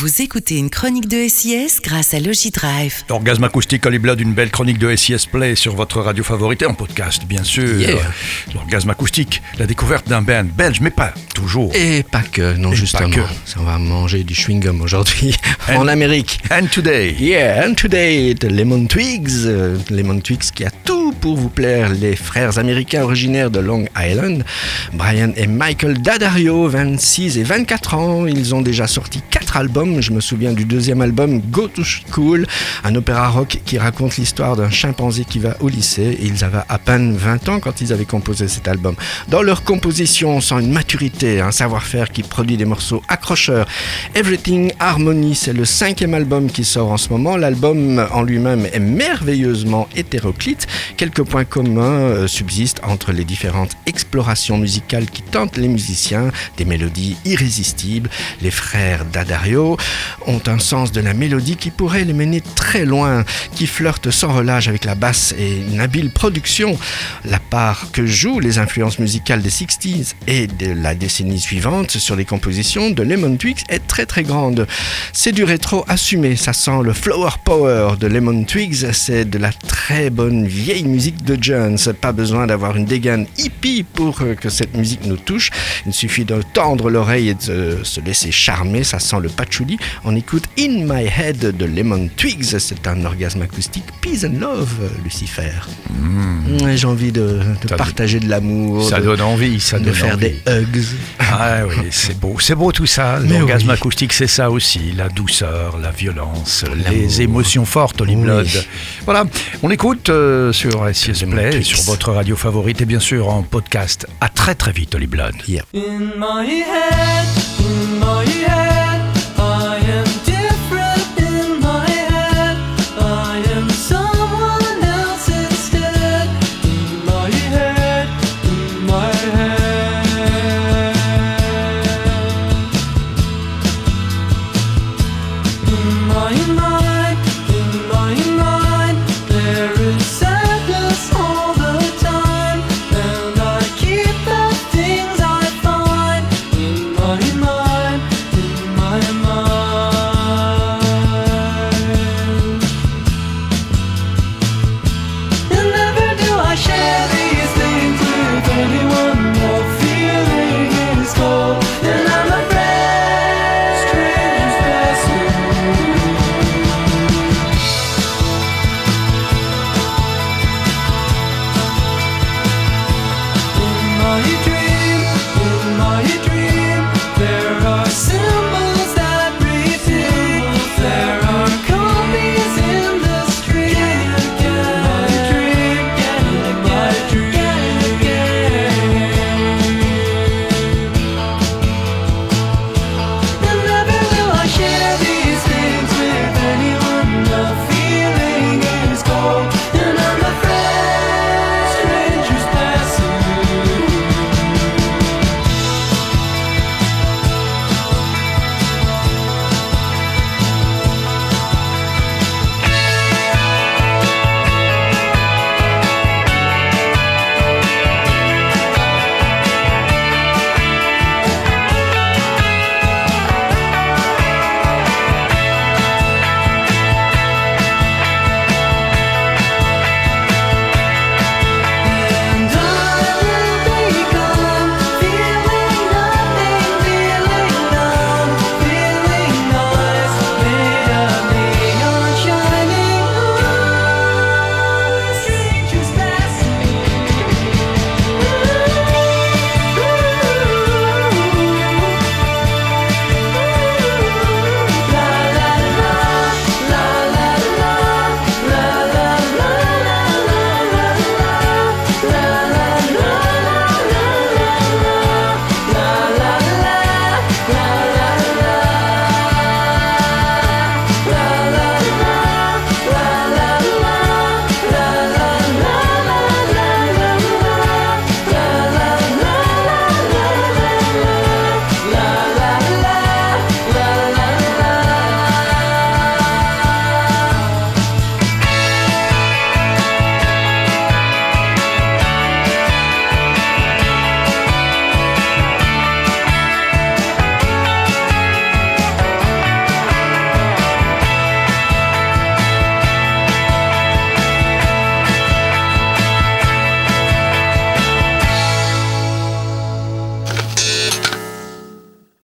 Vous écoutez une chronique de SIS grâce à Logidrive. Orgasme acoustique Olibla d'une belle chronique de SIS Play sur votre radio favorite et en podcast, bien sûr. Yeah. L'orgasme acoustique, la découverte d'un band belge, mais pas toujours. Et pas que, non, Et justement. pas que. Ça, On va manger du chewing-gum aujourd'hui en Amérique. And today, Yeah, and today, the Lemon Twigs. euh, Lemon Twigs qui a tout pour vous plaire. Les frères américains originaires de Long Island, Brian et Michael Daddario, 26 et 24 ans. Ils ont déjà sorti quatre albums. Je me souviens du deuxième album, Go to School, un opéra rock qui raconte l'histoire d'un chimpanzé qui va au lycée. Ils avaient à peine 20 ans quand ils avaient composé cet album. Dans leur composition, on sent une maturité, un savoir-faire qui produit des morceaux accrocheurs. Everything Harmony, c'est le cinquième album qui sort en ce moment. L'album en lui-même est merveilleusement hétéroclite. Quelques points communs euh, subsistent entre les différentes explorations musicales qui tentent les musiciens, des mélodies irrésistibles. Les frères Ont un sens de la mélodie qui pourrait les mener très loin, qui flirte sans relâche avec la basse et une habile production. La part que jouent les influences musicales des 60s et de la décennie suivante sur les compositions de Lemon Twigs est très très grande. C'est du rétro assumé, ça sent le flower power de Lemon Twigs, c'est de la très bonne vieille musique de Jones. Pas besoin d'avoir une dégaine hippie pour euh, que cette musique nous touche. Il suffit de tendre l'oreille et de se laisser charmer, ça sent le patchouli. On écoute In My Head de Lemon Twigs, c'est un orgasme acoustique Peace and Love, Lucifer. Ouais, J'ai envie de, partager de l'amour, ça de, donne envie, ça de donne faire envie. des hugs. Ah oui, c'est beau, c'est beau tout ça. L'orgasme oui. acoustique, c'est ça aussi, la douceur, la violence, les émotions fortes, Oui. Blood. Voilà, on écoute euh, sur SIS Play, sur votre radio favorite et bien sûr en podcast. À très très vite, Oli Blood. Yeah. In my head,